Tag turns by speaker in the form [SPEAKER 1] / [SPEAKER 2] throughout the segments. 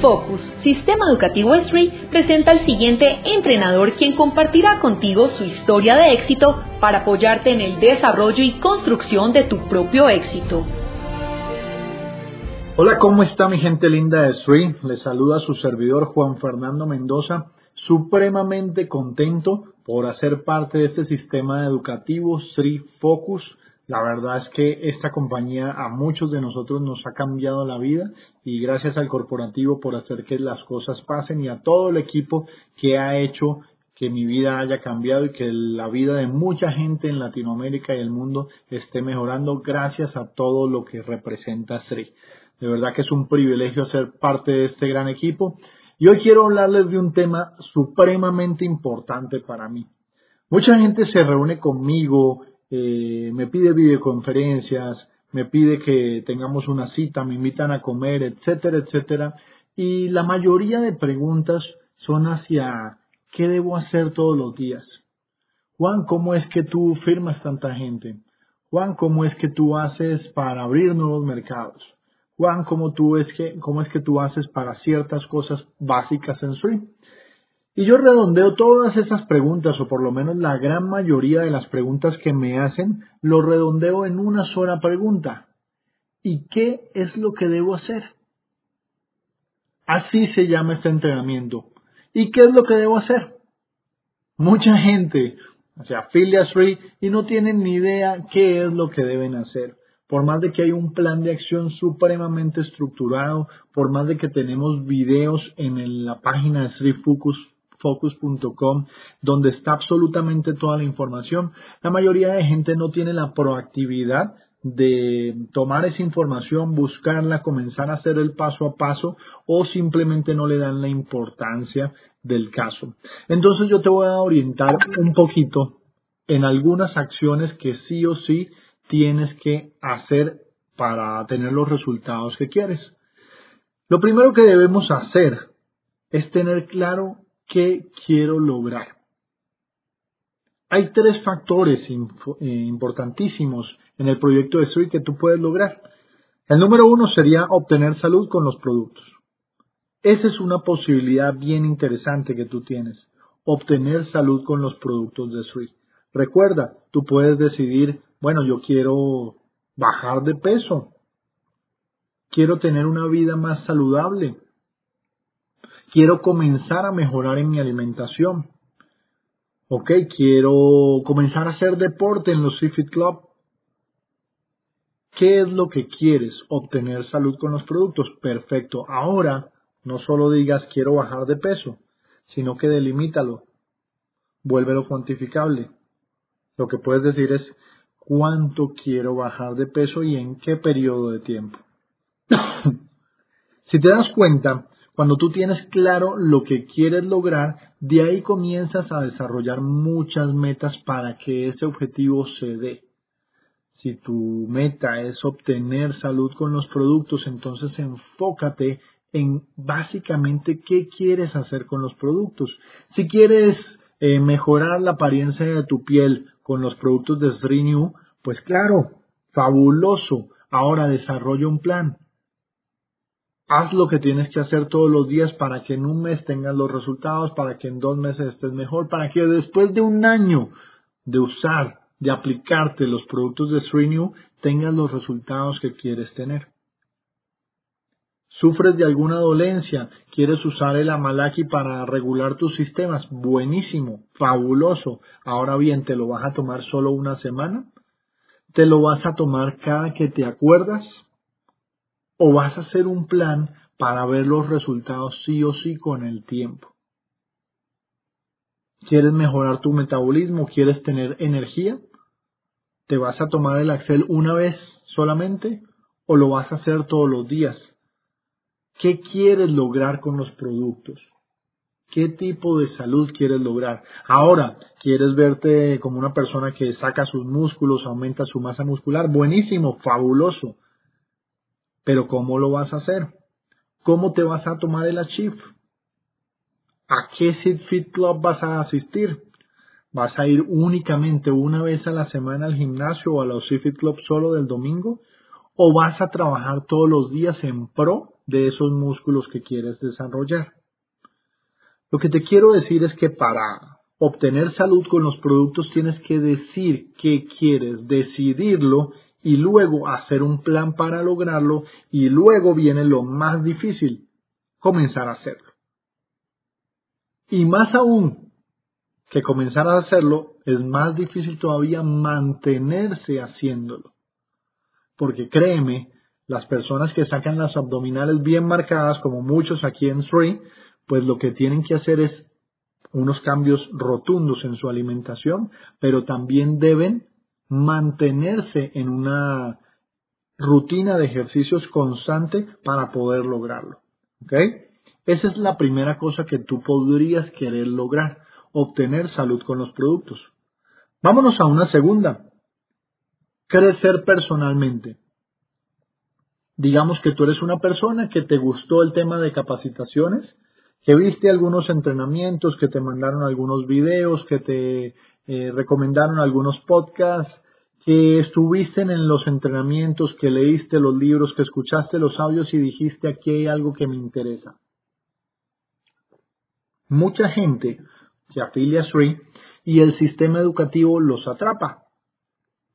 [SPEAKER 1] Focus, Sistema Educativo SRI, presenta al siguiente entrenador quien compartirá contigo su historia de éxito para apoyarte en el desarrollo y construcción de tu propio éxito.
[SPEAKER 2] Hola, ¿cómo está mi gente linda de SRI? Les saluda su servidor Juan Fernando Mendoza, supremamente contento por hacer parte de este sistema educativo SRI Focus la verdad es que esta compañía a muchos de nosotros nos ha cambiado la vida y gracias al corporativo por hacer que las cosas pasen y a todo el equipo que ha hecho que mi vida haya cambiado y que la vida de mucha gente en Latinoamérica y el mundo esté mejorando gracias a todo lo que representa SRI. De verdad que es un privilegio ser parte de este gran equipo y hoy quiero hablarles de un tema supremamente importante para mí. Mucha gente se reúne conmigo eh, me pide videoconferencias, me pide que tengamos una cita, me invitan a comer, etcétera, etcétera. Y la mayoría de preguntas son hacia ¿qué debo hacer todos los días? Juan, ¿cómo es que tú firmas tanta gente? Juan, ¿cómo es que tú haces para abrir nuevos mercados? Juan, ¿cómo, tú es que, cómo es que tú haces para ciertas cosas básicas en Swing? Y yo redondeo todas esas preguntas, o por lo menos la gran mayoría de las preguntas que me hacen, lo redondeo en una sola pregunta. ¿Y qué es lo que debo hacer? Así se llama este entrenamiento. ¿Y qué es lo que debo hacer? Mucha gente se afilia a y no tienen ni idea qué es lo que deben hacer. Por más de que hay un plan de acción supremamente estructurado, por más de que tenemos videos en la página de Sri Focus focus.com, donde está absolutamente toda la información. La mayoría de gente no tiene la proactividad de tomar esa información, buscarla, comenzar a hacer el paso a paso o simplemente no le dan la importancia del caso. Entonces yo te voy a orientar un poquito en algunas acciones que sí o sí tienes que hacer para tener los resultados que quieres. Lo primero que debemos hacer es tener claro ¿Qué quiero lograr? Hay tres factores eh, importantísimos en el proyecto de SRI que tú puedes lograr. El número uno sería obtener salud con los productos. Esa es una posibilidad bien interesante que tú tienes, obtener salud con los productos de SRI. Recuerda, tú puedes decidir, bueno, yo quiero bajar de peso, quiero tener una vida más saludable, quiero comenzar a mejorar en mi alimentación. Ok, quiero comenzar a hacer deporte en los Fit Club. ¿Qué es lo que quieres? Obtener salud con los productos. Perfecto. Ahora, no solo digas quiero bajar de peso, sino que delimítalo. Vuélvelo cuantificable. Lo que puedes decir es cuánto quiero bajar de peso y en qué periodo de tiempo. si te das cuenta, cuando tú tienes claro lo que quieres lograr, de ahí comienzas a desarrollar muchas metas para que ese objetivo se dé. Si tu meta es obtener salud con los productos, entonces enfócate en básicamente qué quieres hacer con los productos. Si quieres eh, mejorar la apariencia de tu piel con los productos de Srenew, pues claro, fabuloso. Ahora desarrolla un plan. Haz lo que tienes que hacer todos los días para que en un mes tengas los resultados, para que en dos meses estés mejor, para que después de un año de usar, de aplicarte los productos de Srenew, tengas los resultados que quieres tener. ¿Sufres de alguna dolencia? ¿Quieres usar el Amalaki para regular tus sistemas? Buenísimo, fabuloso. Ahora bien, ¿te lo vas a tomar solo una semana? ¿Te lo vas a tomar cada que te acuerdas? O vas a hacer un plan para ver los resultados sí o sí con el tiempo. ¿Quieres mejorar tu metabolismo? ¿Quieres tener energía? ¿Te vas a tomar el Axel una vez solamente o lo vas a hacer todos los días? ¿Qué quieres lograr con los productos? ¿Qué tipo de salud quieres lograr? Ahora, ¿quieres verte como una persona que saca sus músculos, aumenta su masa muscular? Buenísimo, fabuloso. Pero ¿cómo lo vas a hacer? ¿Cómo te vas a tomar el Achieve? ¿A qué Sit Fit Club vas a asistir? ¿Vas a ir únicamente una vez a la semana al gimnasio o a los Sit Fit Club solo del domingo? ¿O vas a trabajar todos los días en pro de esos músculos que quieres desarrollar? Lo que te quiero decir es que para obtener salud con los productos tienes que decir qué quieres, decidirlo y luego hacer un plan para lograrlo y luego viene lo más difícil, comenzar a hacerlo. Y más aún que comenzar a hacerlo, es más difícil todavía mantenerse haciéndolo. Porque créeme, las personas que sacan las abdominales bien marcadas, como muchos aquí en Three, pues lo que tienen que hacer es unos cambios rotundos en su alimentación, pero también deben mantenerse en una rutina de ejercicios constante para poder lograrlo. ¿Ok? Esa es la primera cosa que tú podrías querer lograr, obtener salud con los productos. Vámonos a una segunda. Crecer personalmente. Digamos que tú eres una persona que te gustó el tema de capacitaciones, que viste algunos entrenamientos, que te mandaron algunos videos, que te eh, recomendaron algunos podcasts, que estuviste en los entrenamientos, que leíste los libros, que escuchaste los audios y dijiste aquí hay algo que me interesa. Mucha gente se afilia a SRI y el sistema educativo los atrapa.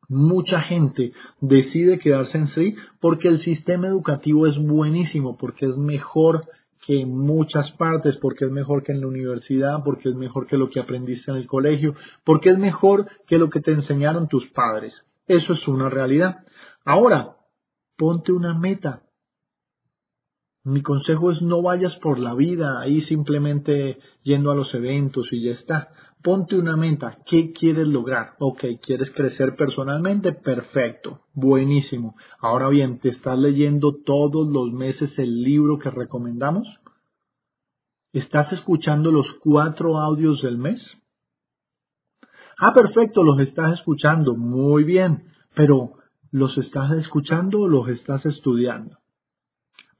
[SPEAKER 2] Mucha gente decide quedarse en SRI porque el sistema educativo es buenísimo, porque es mejor que en muchas partes, porque es mejor que en la universidad, porque es mejor que lo que aprendiste en el colegio, porque es mejor que lo que te enseñaron tus padres. Eso es una realidad. Ahora, ponte una meta. Mi consejo es no vayas por la vida ahí simplemente yendo a los eventos y ya está. Ponte una meta. ¿Qué quieres lograr? Ok, ¿quieres crecer personalmente? Perfecto. Buenísimo. Ahora bien, ¿te estás leyendo todos los meses el libro que recomendamos? ¿Estás escuchando los cuatro audios del mes? Ah, perfecto, los estás escuchando. Muy bien. Pero, ¿los estás escuchando o los estás estudiando?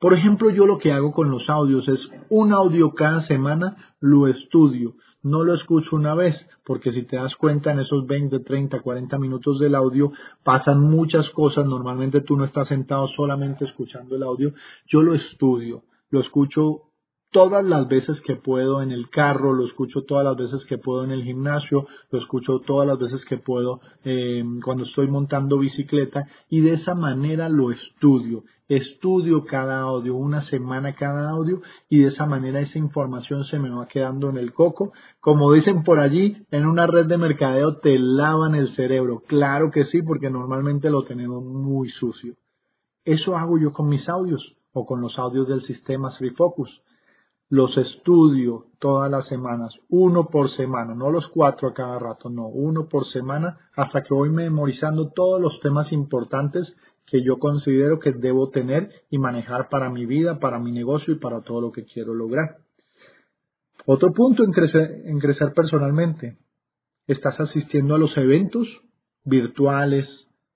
[SPEAKER 2] Por ejemplo, yo lo que hago con los audios es un audio cada semana lo estudio. No lo escucho una vez, porque si te das cuenta en esos 20, 30, 40 minutos del audio pasan muchas cosas. Normalmente tú no estás sentado solamente escuchando el audio. Yo lo estudio, lo escucho todas las veces que puedo en el carro, lo escucho todas las veces que puedo en el gimnasio, lo escucho todas las veces que puedo eh, cuando estoy montando bicicleta y de esa manera lo estudio. Estudio cada audio, una semana cada audio y de esa manera esa información se me va quedando en el coco. Como dicen por allí, en una red de mercadeo te lavan el cerebro. Claro que sí, porque normalmente lo tenemos muy sucio. Eso hago yo con mis audios o con los audios del sistema Focus los estudio todas las semanas, uno por semana, no los cuatro a cada rato, no, uno por semana, hasta que voy memorizando todos los temas importantes que yo considero que debo tener y manejar para mi vida, para mi negocio y para todo lo que quiero lograr. Otro punto en crecer, crecer personalmente. ¿Estás asistiendo a los eventos virtuales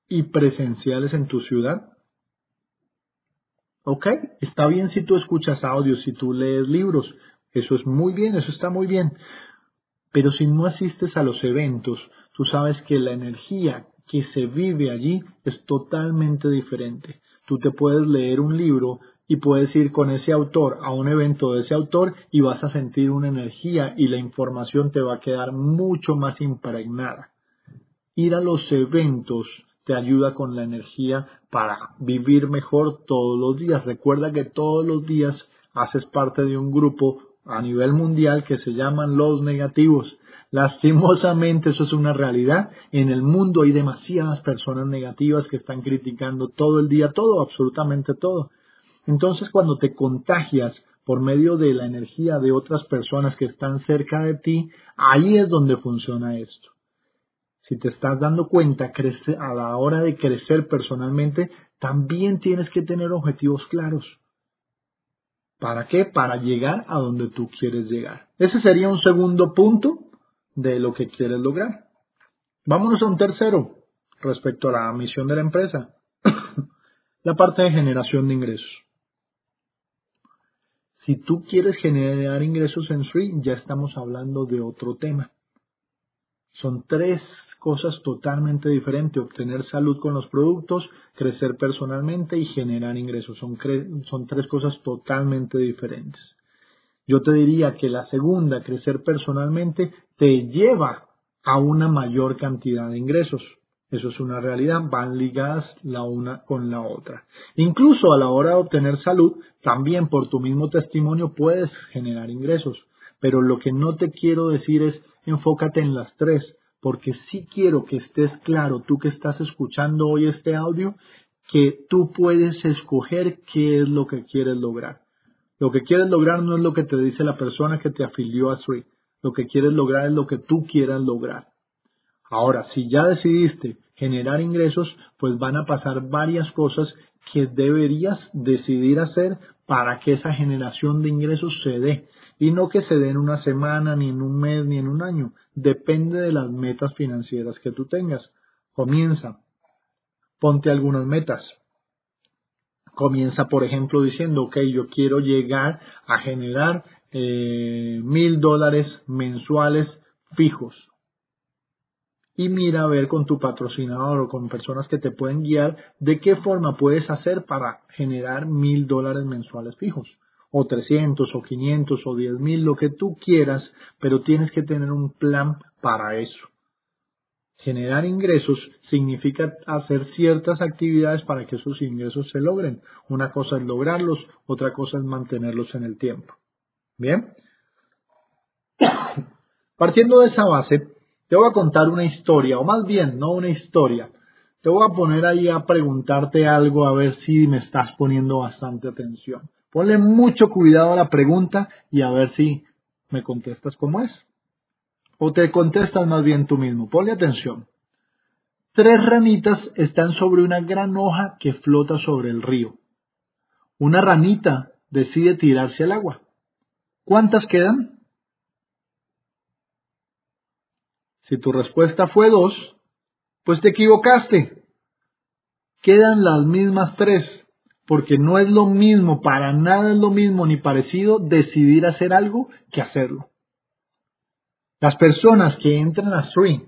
[SPEAKER 2] y presenciales en tu ciudad? ¿Ok? Está bien si tú escuchas audios, si tú lees libros. Eso es muy bien, eso está muy bien. Pero si no asistes a los eventos, tú sabes que la energía que se vive allí es totalmente diferente. Tú te puedes leer un libro y puedes ir con ese autor a un evento de ese autor y vas a sentir una energía y la información te va a quedar mucho más impregnada. Ir a los eventos te ayuda con la energía para vivir mejor todos los días. Recuerda que todos los días haces parte de un grupo a nivel mundial que se llaman los negativos. Lastimosamente eso es una realidad. En el mundo hay demasiadas personas negativas que están criticando todo el día, todo, absolutamente todo. Entonces cuando te contagias por medio de la energía de otras personas que están cerca de ti, ahí es donde funciona esto si te estás dando cuenta, a la hora de crecer personalmente, también tienes que tener objetivos claros. ¿Para qué? Para llegar a donde tú quieres llegar. Ese sería un segundo punto de lo que quieres lograr. Vámonos a un tercero respecto a la misión de la empresa. la parte de generación de ingresos. Si tú quieres generar ingresos en Free, ya estamos hablando de otro tema. Son tres cosas totalmente diferentes. Obtener salud con los productos, crecer personalmente y generar ingresos. Son, son tres cosas totalmente diferentes. Yo te diría que la segunda, crecer personalmente, te lleva a una mayor cantidad de ingresos. Eso es una realidad, van ligadas la una con la otra. Incluso a la hora de obtener salud, también por tu mismo testimonio puedes generar ingresos. Pero lo que no te quiero decir es enfócate en las tres, porque sí quiero que estés claro, tú que estás escuchando hoy este audio, que tú puedes escoger qué es lo que quieres lograr. Lo que quieres lograr no es lo que te dice la persona que te afilió a Sri. Lo que quieres lograr es lo que tú quieras lograr. Ahora, si ya decidiste generar ingresos, pues van a pasar varias cosas que deberías decidir hacer para que esa generación de ingresos se dé. Y no que se dé en una semana, ni en un mes, ni en un año. Depende de las metas financieras que tú tengas. Comienza. Ponte algunas metas. Comienza, por ejemplo, diciendo, ok, yo quiero llegar a generar eh, mil dólares mensuales fijos y mira a ver con tu patrocinador o con personas que te pueden guiar de qué forma puedes hacer para generar mil dólares mensuales fijos o 300 o 500 o 10 mil, lo que tú quieras, pero tienes que tener un plan para eso. Generar ingresos significa hacer ciertas actividades para que esos ingresos se logren. Una cosa es lograrlos, otra cosa es mantenerlos en el tiempo. Bien. Partiendo de esa base, te voy a contar una historia, o más bien, no una historia. Te voy a poner ahí a preguntarte algo a ver si me estás poniendo bastante atención. Ponle mucho cuidado a la pregunta y a ver si me contestas como es. O te contestas más bien tú mismo. Ponle atención. Tres ranitas están sobre una gran hoja que flota sobre el río. Una ranita decide tirarse al agua. ¿Cuántas quedan? Si tu respuesta fue dos, pues te equivocaste. Quedan las mismas tres, porque no es lo mismo, para nada es lo mismo ni parecido decidir hacer algo que hacerlo. Las personas que entran a Stream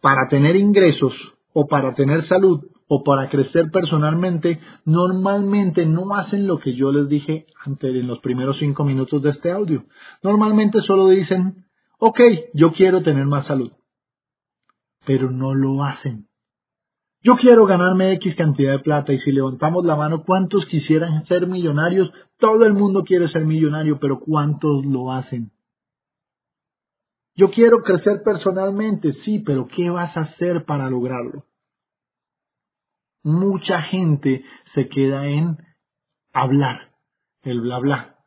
[SPEAKER 2] para tener ingresos o para tener salud o para crecer personalmente, normalmente no hacen lo que yo les dije antes en los primeros cinco minutos de este audio. Normalmente solo dicen, ok, yo quiero tener más salud, pero no lo hacen. Yo quiero ganarme X cantidad de plata y si levantamos la mano, ¿cuántos quisieran ser millonarios? Todo el mundo quiere ser millonario, pero ¿cuántos lo hacen? Yo quiero crecer personalmente, sí, pero ¿qué vas a hacer para lograrlo? Mucha gente se queda en hablar, el bla bla.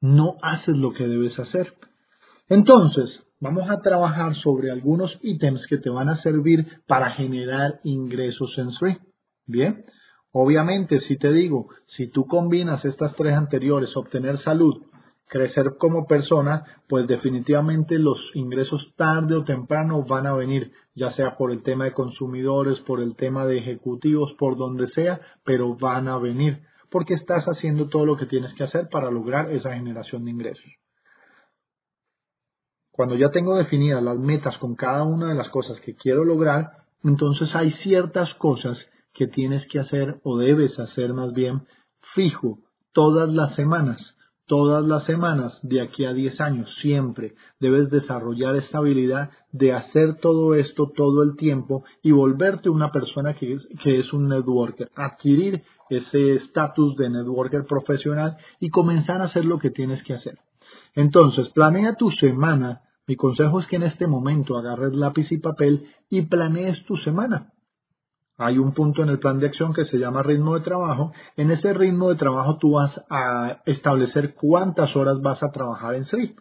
[SPEAKER 2] No haces lo que debes hacer. Entonces, vamos a trabajar sobre algunos ítems que te van a servir para generar ingresos en Sri. Bien, obviamente, si te digo, si tú combinas estas tres anteriores, obtener salud, crecer como persona, pues definitivamente los ingresos tarde o temprano van a venir, ya sea por el tema de consumidores, por el tema de ejecutivos, por donde sea, pero van a venir, porque estás haciendo todo lo que tienes que hacer para lograr esa generación de ingresos. Cuando ya tengo definidas las metas con cada una de las cosas que quiero lograr, entonces hay ciertas cosas que tienes que hacer o debes hacer más bien fijo todas las semanas. Todas las semanas de aquí a 10 años, siempre debes desarrollar esa habilidad de hacer todo esto todo el tiempo y volverte una persona que es, que es un networker, adquirir ese estatus de networker profesional y comenzar a hacer lo que tienes que hacer. Entonces, planea tu semana. Mi consejo es que en este momento agarres lápiz y papel y planees tu semana. Hay un punto en el plan de acción que se llama ritmo de trabajo. En ese ritmo de trabajo tú vas a establecer cuántas horas vas a trabajar en SRI.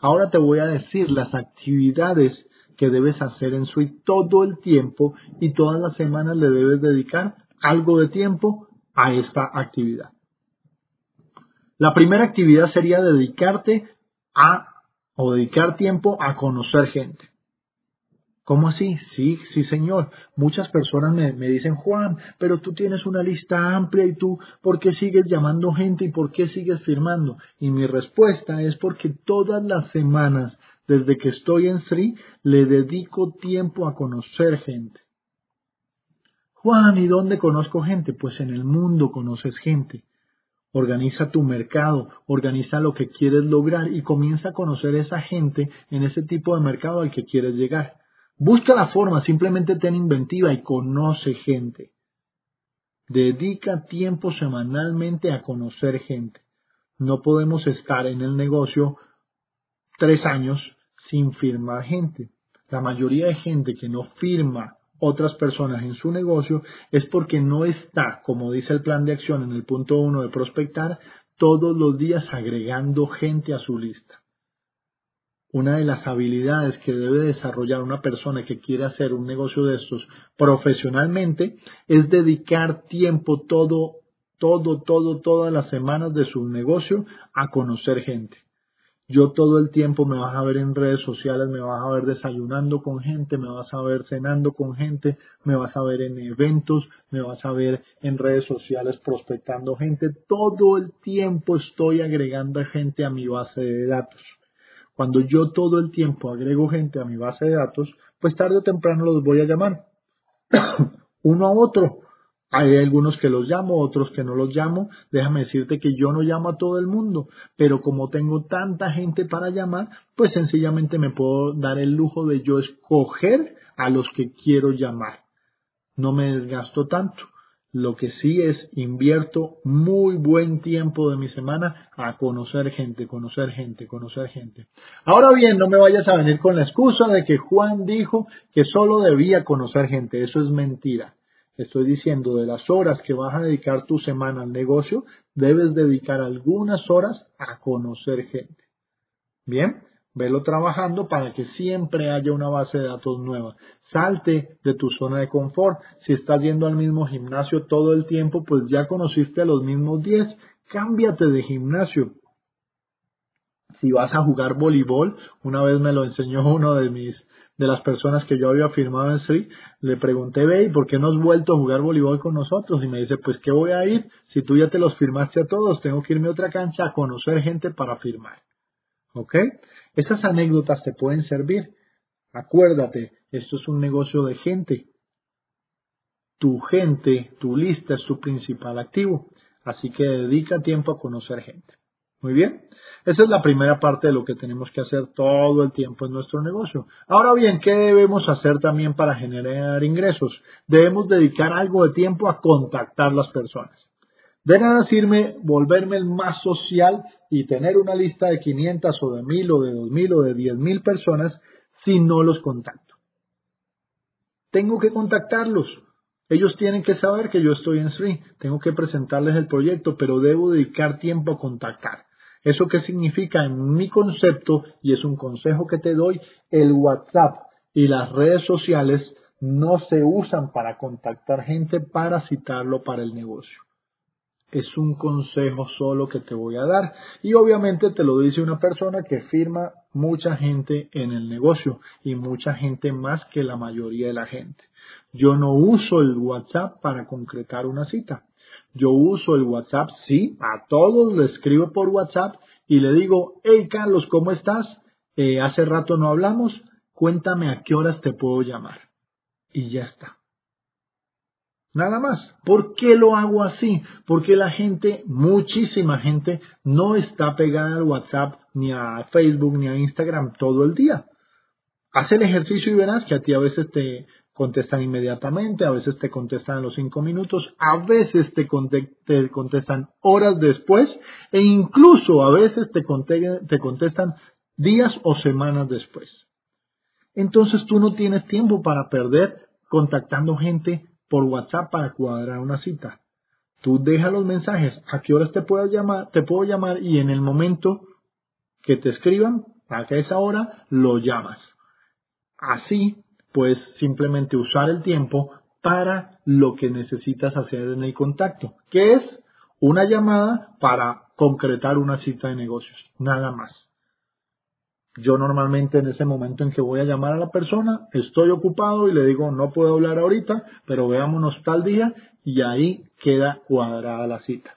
[SPEAKER 2] Ahora te voy a decir las actividades que debes hacer en SRI todo el tiempo y todas las semanas le debes dedicar algo de tiempo a esta actividad. La primera actividad sería dedicarte a o dedicar tiempo a conocer gente. ¿Cómo así? Sí, sí, señor. Muchas personas me, me, dicen, Juan, pero tú tienes una lista amplia y tú, ¿por qué sigues llamando gente y por qué sigues firmando? Y mi respuesta es porque todas las semanas, desde que estoy en Sri, le dedico tiempo a conocer gente. Juan, ¿y dónde conozco gente? Pues en el mundo conoces gente. Organiza tu mercado, organiza lo que quieres lograr y comienza a conocer esa gente en ese tipo de mercado al que quieres llegar. Busca la forma, simplemente ten inventiva y conoce gente. Dedica tiempo semanalmente a conocer gente. No podemos estar en el negocio tres años sin firmar gente. La mayoría de gente que no firma otras personas en su negocio es porque no está, como dice el plan de acción en el punto uno de prospectar, todos los días agregando gente a su lista una de las habilidades que debe desarrollar una persona que quiere hacer un negocio de estos profesionalmente es dedicar tiempo todo, todo, todo, todas las semanas de su negocio a conocer gente. Yo todo el tiempo me vas a ver en redes sociales, me vas a ver desayunando con gente, me vas a ver cenando con gente, me vas a ver en eventos, me vas a ver en redes sociales prospectando gente. Todo el tiempo estoy agregando gente a mi base de datos. Cuando yo todo el tiempo agrego gente a mi base de datos, pues tarde o temprano los voy a llamar. Uno a otro. Hay algunos que los llamo, otros que no los llamo. Déjame decirte que yo no llamo a todo el mundo, pero como tengo tanta gente para llamar, pues sencillamente me puedo dar el lujo de yo escoger a los que quiero llamar. No me desgasto tanto. Lo que sí es invierto muy buen tiempo de mi semana a conocer gente, conocer gente, conocer gente. Ahora bien, no me vayas a venir con la excusa de que Juan dijo que solo debía conocer gente. Eso es mentira. Estoy diciendo de las horas que vas a dedicar tu semana al negocio, debes dedicar algunas horas a conocer gente. Bien, Velo trabajando para que siempre haya una base de datos nueva. Salte de tu zona de confort. Si estás yendo al mismo gimnasio todo el tiempo, pues ya conociste a los mismos 10. Cámbiate de gimnasio. Si vas a jugar voleibol, una vez me lo enseñó uno de mis de las personas que yo había firmado en SRI, le pregunté, ve, ¿y por qué no has vuelto a jugar voleibol con nosotros? Y me dice, pues, ¿qué voy a ir? Si tú ya te los firmaste a todos, tengo que irme a otra cancha a conocer gente para firmar. ¿Ok? Esas anécdotas te pueden servir. Acuérdate, esto es un negocio de gente. Tu gente, tu lista es tu principal activo. Así que dedica tiempo a conocer gente. Muy bien. Esa es la primera parte de lo que tenemos que hacer todo el tiempo en nuestro negocio. Ahora bien, ¿qué debemos hacer también para generar ingresos? Debemos dedicar algo de tiempo a contactar las personas. De nada sirve volverme el más social y tener una lista de 500 o de 1000 o de 2000 o de 10.000 personas si no los contacto. Tengo que contactarlos. Ellos tienen que saber que yo estoy en Sri. Tengo que presentarles el proyecto, pero debo dedicar tiempo a contactar. ¿Eso qué significa en mi concepto? Y es un consejo que te doy. El WhatsApp y las redes sociales no se usan para contactar gente para citarlo para el negocio es un consejo solo que te voy a dar. Y obviamente te lo dice una persona que firma mucha gente en el negocio y mucha gente más que la mayoría de la gente. Yo no uso el WhatsApp para concretar una cita. Yo uso el WhatsApp, sí, a todos le escribo por WhatsApp y le digo, hey Carlos, ¿cómo estás? Eh, hace rato no hablamos, cuéntame a qué horas te puedo llamar. Y ya está. Nada más. ¿Por qué lo hago así? Porque la gente, muchísima gente, no está pegada al WhatsApp, ni a Facebook, ni a Instagram todo el día. Haz el ejercicio y verás que a ti a veces te contestan inmediatamente, a veces te contestan a los cinco minutos, a veces te, contestan horas después e incluso a veces te contestan días o semanas después. Entonces tú no tienes tiempo para perder contactando gente por WhatsApp para cuadrar una cita. Tú deja los mensajes, a qué horas te puedo llamar, te puedo llamar y en el momento que te escriban, a esa hora, lo llamas. Así, puedes simplemente usar el tiempo para lo que necesitas hacer en el contacto, que es una llamada para concretar una cita de negocios, nada más. Yo normalmente en ese momento en que voy a llamar a la persona, estoy ocupado y le digo, no puedo hablar ahorita, pero veámonos tal día y ahí queda cuadrada la cita.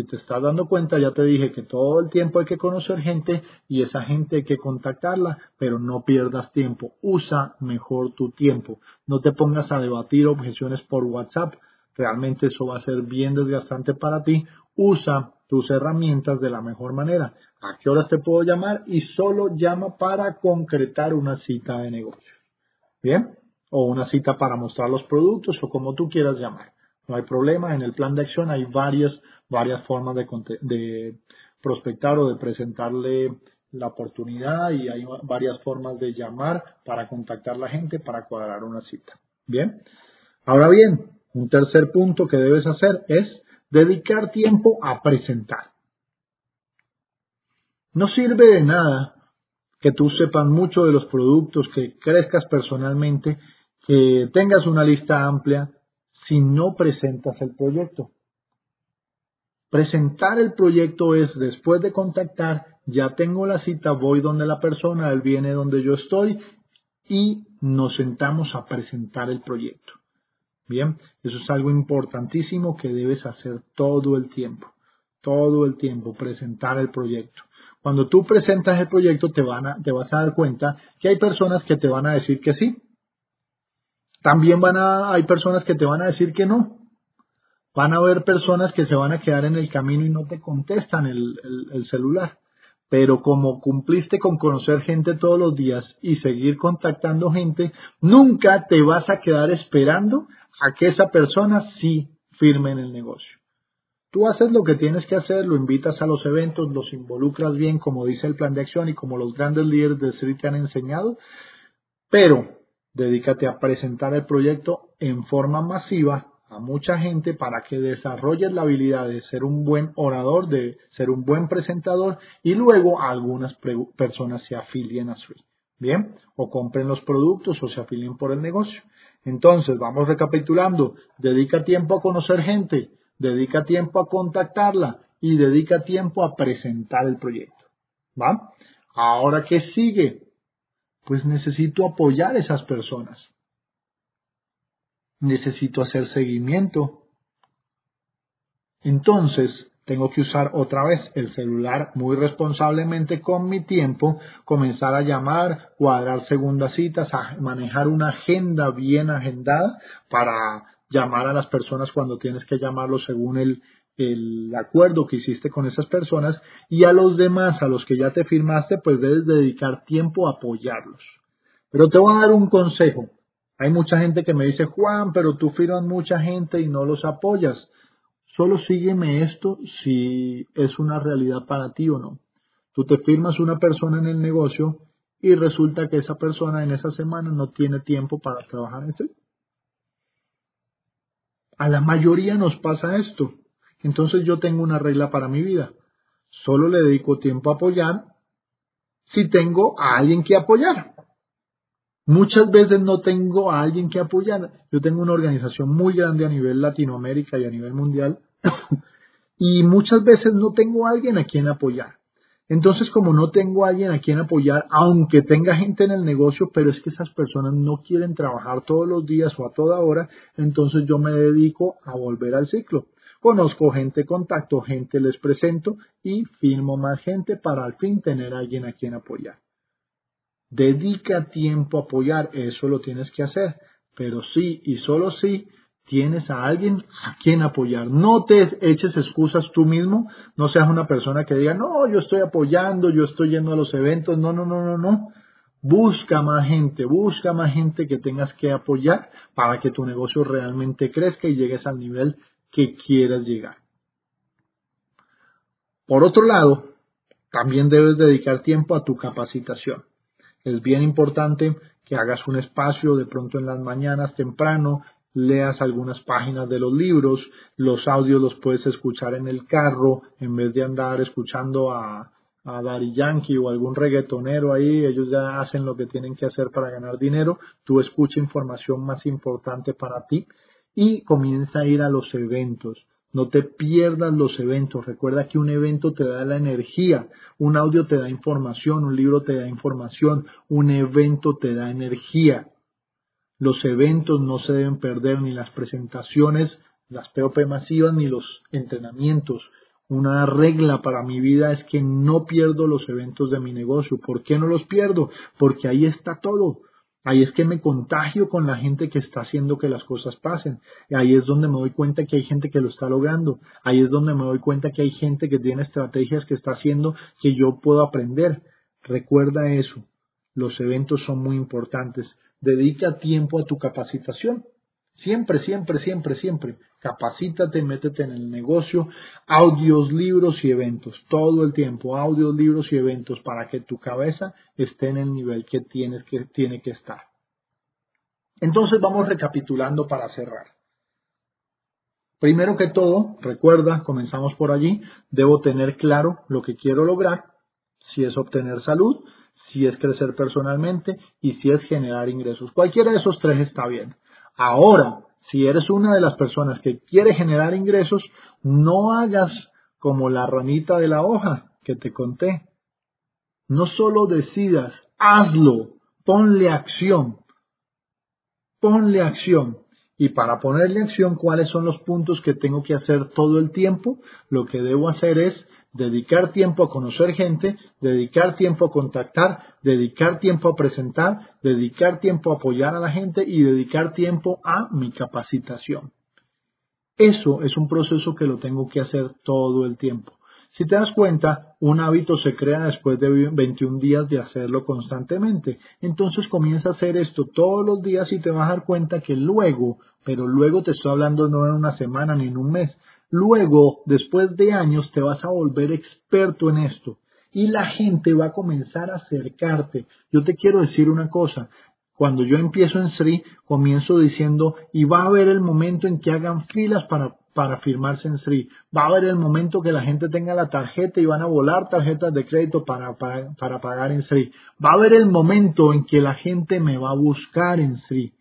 [SPEAKER 2] Si te estás dando cuenta, ya te dije que todo el tiempo hay que conocer gente y esa gente hay que contactarla, pero no pierdas tiempo. Usa mejor tu tiempo. No te pongas a debatir objeciones por WhatsApp. Realmente eso va a ser bien desgastante para ti. Usa tus herramientas de la mejor manera. ¿A qué horas te puedo llamar? Y solo llama para concretar una cita de negocio. ¿Bien? O una cita para mostrar los productos o como tú quieras llamar. No hay problema. En el plan de acción hay varias, varias formas de, prospectar o de presentarle la oportunidad y hay varias formas de llamar para contactar a la gente para cuadrar una cita. Bien. Ahora bien, un tercer punto que debes hacer es dedicar tiempo a presentar. No sirve de nada que tú sepas mucho de los productos, que crezcas personalmente, que tengas una lista amplia, si no presentas el proyecto. Presentar el proyecto es después de contactar, ya tengo la cita, voy donde la persona, él viene donde yo estoy y nos sentamos a presentar el proyecto. Bien, eso es algo importantísimo que debes hacer todo el tiempo, todo el tiempo, presentar el proyecto. Cuando tú presentas el proyecto te, van a, te vas a dar cuenta que hay personas que te van a decir que sí. También van a, hay personas que te van a decir que no. Van a haber personas que se van a quedar en el camino y no te contestan el, el celular. Pero como cumpliste con conocer gente todos los días y seguir contactando gente, nunca te vas a quedar esperando a que esa persona sí firme en el negocio. Tú haces lo que tienes que hacer, lo invitas a los eventos, los involucras bien, como dice el plan de acción y como los grandes líderes de Street te han enseñado, pero dedícate a presentar el proyecto en forma masiva a mucha gente para que desarrolles la habilidad de ser un buen orador, de ser un buen presentador y luego algunas personas se afilien a Street. Bien, o compren los productos o se afilien por el negocio. Entonces, vamos recapitulando. Dedica tiempo a conocer gente, dedica tiempo a contactarla y dedica tiempo a presentar el proyecto. ¿Va? Ahora, ¿qué sigue? Pues necesito apoyar a esas personas. Necesito hacer seguimiento. Entonces, tengo que usar otra vez el celular muy responsablemente con mi tiempo, comenzar a llamar, cuadrar segundas citas, a manejar una agenda bien agendada para llamar a las personas cuando tienes que llamarlos según el, el acuerdo que hiciste con esas personas y a los demás, a los que ya te firmaste, pues debes dedicar tiempo a apoyarlos. Pero te voy a dar un consejo. Hay mucha gente que me dice, Juan, pero tú firmas mucha gente y no los apoyas. Solo sígueme esto si es una realidad para ti o no. Tú te firmas una persona en el negocio y resulta que esa persona en esa semana no tiene tiempo para trabajar en sí. A la mayoría nos pasa esto. Entonces yo tengo una regla para mi vida. Solo le dedico tiempo a apoyar si tengo a alguien que apoyar. Muchas veces no tengo a alguien que apoyar. Yo tengo una organización muy grande a nivel Latinoamérica y a nivel mundial y muchas veces no tengo a alguien a quien apoyar. Entonces, como no tengo a alguien a quien apoyar, aunque tenga gente en el negocio, pero es que esas personas no quieren trabajar todos los días o a toda hora, entonces yo me dedico a volver al ciclo. Conozco gente, contacto gente, les presento y firmo más gente para al fin tener a alguien a quien apoyar. Dedica tiempo a apoyar, eso lo tienes que hacer, pero sí y solo sí tienes a alguien a quien apoyar. No te eches excusas tú mismo, no seas una persona que diga, no, yo estoy apoyando, yo estoy yendo a los eventos, no, no, no, no, no. Busca más gente, busca más gente que tengas que apoyar para que tu negocio realmente crezca y llegues al nivel que quieras llegar. Por otro lado, también debes dedicar tiempo a tu capacitación. Es bien importante que hagas un espacio de pronto en las mañanas temprano, leas algunas páginas de los libros, los audios los puedes escuchar en el carro en vez de andar escuchando a, a Yankee o algún reggaetonero ahí, ellos ya hacen lo que tienen que hacer para ganar dinero, tú escucha información más importante para ti y comienza a ir a los eventos. No te pierdas los eventos. Recuerda que un evento te da la energía, un audio te da información, un libro te da información, un evento te da energía. Los eventos no se deben perder ni las presentaciones, las POP masivas, ni los entrenamientos. Una regla para mi vida es que no pierdo los eventos de mi negocio. ¿Por qué no los pierdo? Porque ahí está todo. Ahí es que me contagio con la gente que está haciendo que las cosas pasen. Ahí es donde me doy cuenta que hay gente que lo está logrando. Ahí es donde me doy cuenta que hay gente que tiene estrategias que está haciendo que yo puedo aprender. Recuerda eso. Los eventos son muy importantes. Dedica tiempo a tu capacitación. Siempre, siempre, siempre, siempre. Capacítate, métete en el negocio, audios, libros y eventos, todo el tiempo, audios, libros y eventos para que tu cabeza esté en el nivel que tienes que tiene que estar. Entonces vamos recapitulando para cerrar. Primero que todo, recuerda, comenzamos por allí, debo tener claro lo que quiero lograr, si es obtener salud, si es crecer personalmente y si es generar ingresos. Cualquiera de esos tres está bien. Ahora, si eres una de las personas que quiere generar ingresos, no hagas como la ranita de la hoja que te conté. No solo decidas, hazlo, ponle acción. Ponle acción. Y para ponerle acción, ¿cuáles son los puntos que tengo que hacer todo el tiempo? Lo que debo hacer es dedicar tiempo a conocer gente, dedicar tiempo a contactar, dedicar tiempo a presentar, dedicar tiempo a apoyar a la gente y dedicar tiempo a mi capacitación. Eso es un proceso que lo tengo que hacer todo el tiempo. Si te das cuenta, un hábito se crea después de 21 días de hacerlo constantemente. Entonces comienza a hacer esto todos los días y te vas a dar cuenta que luego, pero luego te estoy hablando no en una semana ni en un mes, Luego, después de años, te vas a volver experto en esto y la gente va a comenzar a acercarte. Yo te quiero decir una cosa. Cuando yo empiezo en Sri, comienzo diciendo, y va a haber el momento en que hagan filas para, para firmarse en Sri. Va a haber el momento que la gente tenga la tarjeta y van a volar tarjetas de crédito para, para, para pagar en Sri. Va a haber el momento en que la gente me va a buscar en Sri.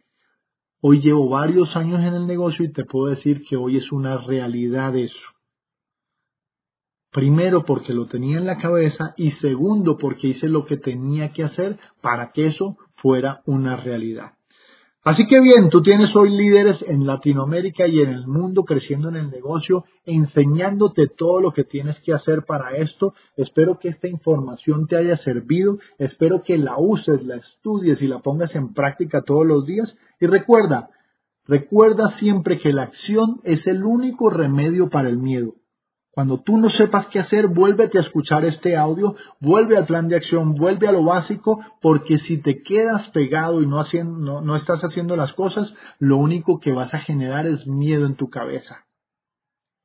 [SPEAKER 2] Hoy llevo varios años en el negocio y te puedo decir que hoy es una realidad eso. Primero porque lo tenía en la cabeza y segundo porque hice lo que tenía que hacer para que eso fuera una realidad. Así que bien, tú tienes hoy líderes en Latinoamérica y en el mundo creciendo en el negocio, enseñándote todo lo que tienes que hacer para esto. Espero que esta información te haya servido, espero que la uses, la estudies y la pongas en práctica todos los días. Y recuerda, recuerda siempre que la acción es el único remedio para el miedo. Cuando tú no sepas qué hacer, vuélvete a escuchar este audio, vuelve al plan de acción, vuelve a lo básico, porque si te quedas pegado y no, haciendo, no, estás haciendo las cosas, lo único que vas a generar es miedo en tu cabeza.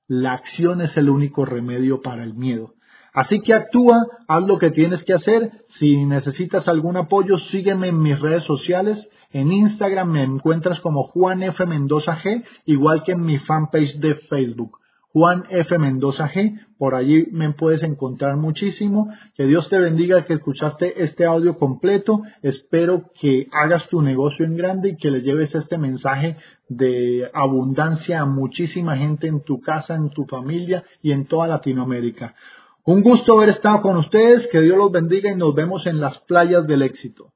[SPEAKER 2] La acción es el único remedio para el miedo. Así que actúa, haz lo que tienes que hacer. Si necesitas algún apoyo, sígueme en mis redes sociales. En Instagram me encuentras como Juan F. Mendoza G, igual que en mi fanpage de Facebook. Juan F. Mendoza G. Por allí me puedes encontrar muchísimo. Que Dios te bendiga que escuchaste este audio completo. Espero que hagas tu negocio en grande y que le lleves este mensaje de abundancia a muchísima gente en tu casa, en tu familia y en toda Latinoamérica. Un gusto haber estado con ustedes. Que Dios los bendiga y nos vemos en las playas del éxito.